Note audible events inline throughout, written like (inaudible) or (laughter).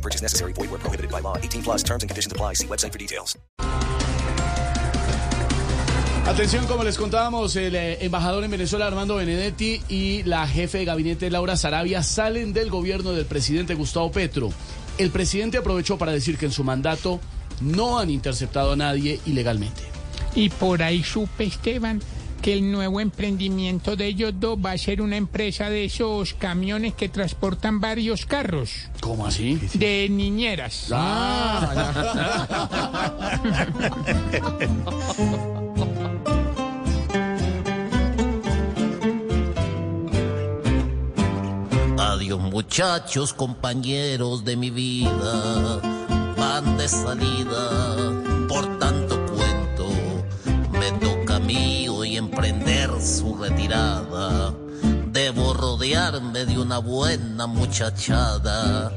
No purchase necessary. Void where prohibited by law. 18 plus terms and conditions apply. See website for details. Atención, como les contábamos, el eh, embajador en Venezuela Armando Benedetti y la jefe de gabinete Laura Sarabia salen del gobierno del presidente Gustavo Petro. El presidente aprovechó para decir que en su mandato no han interceptado a nadie ilegalmente. Y por ahí supe, Esteban, que el nuevo emprendimiento de ellos dos va a ser una empresa de esos camiones que transportan varios carros. ¿Cómo así? De niñeras. Adiós muchachos, compañeros de mi vida, van de salida por tanto cuento, me toca a mí su retirada, debo rodearme de una buena muchachada.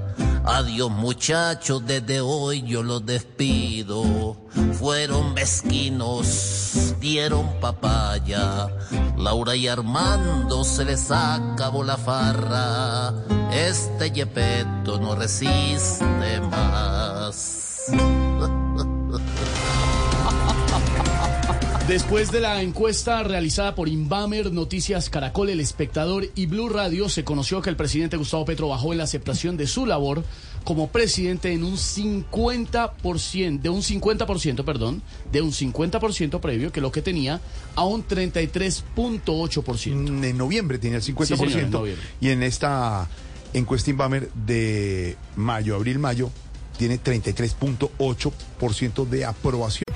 Adiós muchachos, desde hoy yo los despido. Fueron mezquinos, dieron papaya. Laura y Armando se les acabó la farra. Este yepeto no resiste más. Después de la encuesta realizada por Inbamer, Noticias Caracol, El Espectador y Blue Radio, se conoció que el presidente Gustavo Petro bajó en la aceptación de su labor como presidente en un 50%, de un 50%, perdón, de un 50% previo, que lo que tenía, a un 33.8%. En noviembre tenía el 50%. Sí, señor, en noviembre. y en esta encuesta Inbamer de mayo, abril, mayo, tiene 33.8% de aprobación.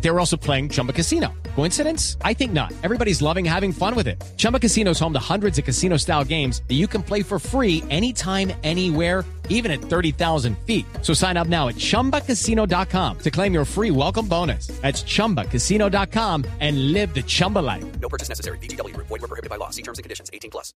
They were also playing Chumba Casino. Coincidence? I think not. Everybody's loving having fun with it. Chumba Casino is home to hundreds of casino style games that you can play for free anytime, anywhere, even at 30,000 feet. So sign up now at chumbacasino.com to claim your free welcome bonus. That's chumbacasino.com and live the Chumba life. No purchase necessary. BGW. Void were prohibited by law. See terms and conditions. 18 plus.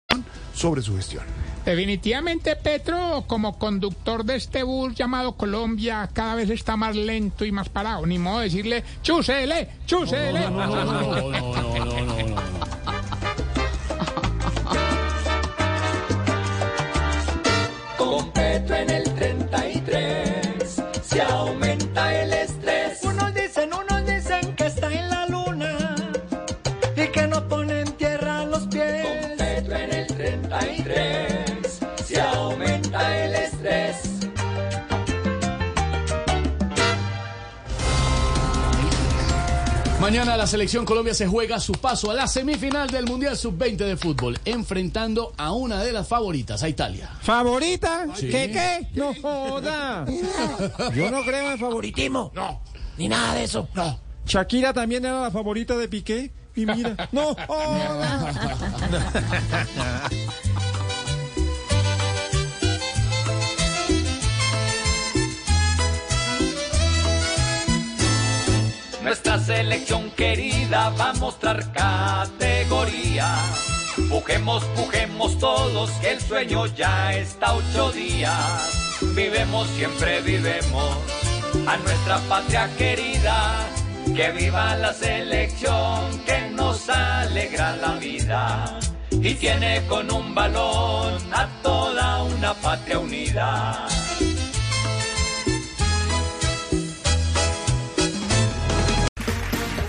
sobre su gestión. Definitivamente Petro, como conductor de este bus llamado Colombia, cada vez está más lento y más parado. Ni modo de decirle, chúsele, chúsele. No, no, no, no, no, no, no, Mañana la selección Colombia se juega su paso a la semifinal del Mundial Sub-20 de fútbol, enfrentando a una de las favoritas, a Italia. ¿Favorita? Sí. ¿Qué qué? No joda. (laughs) Yo no creo en favoritismo. No, Ni nada de eso. no. Shakira también era la favorita de Piqué. Y mira, no joda. (laughs) Nuestra selección querida va a mostrar categoría. Pujemos, pujemos todos, que el sueño ya está ocho días. Vivemos, siempre vivemos a nuestra patria querida. Que viva la selección que nos alegra la vida. Y tiene con un balón a toda una patria unida.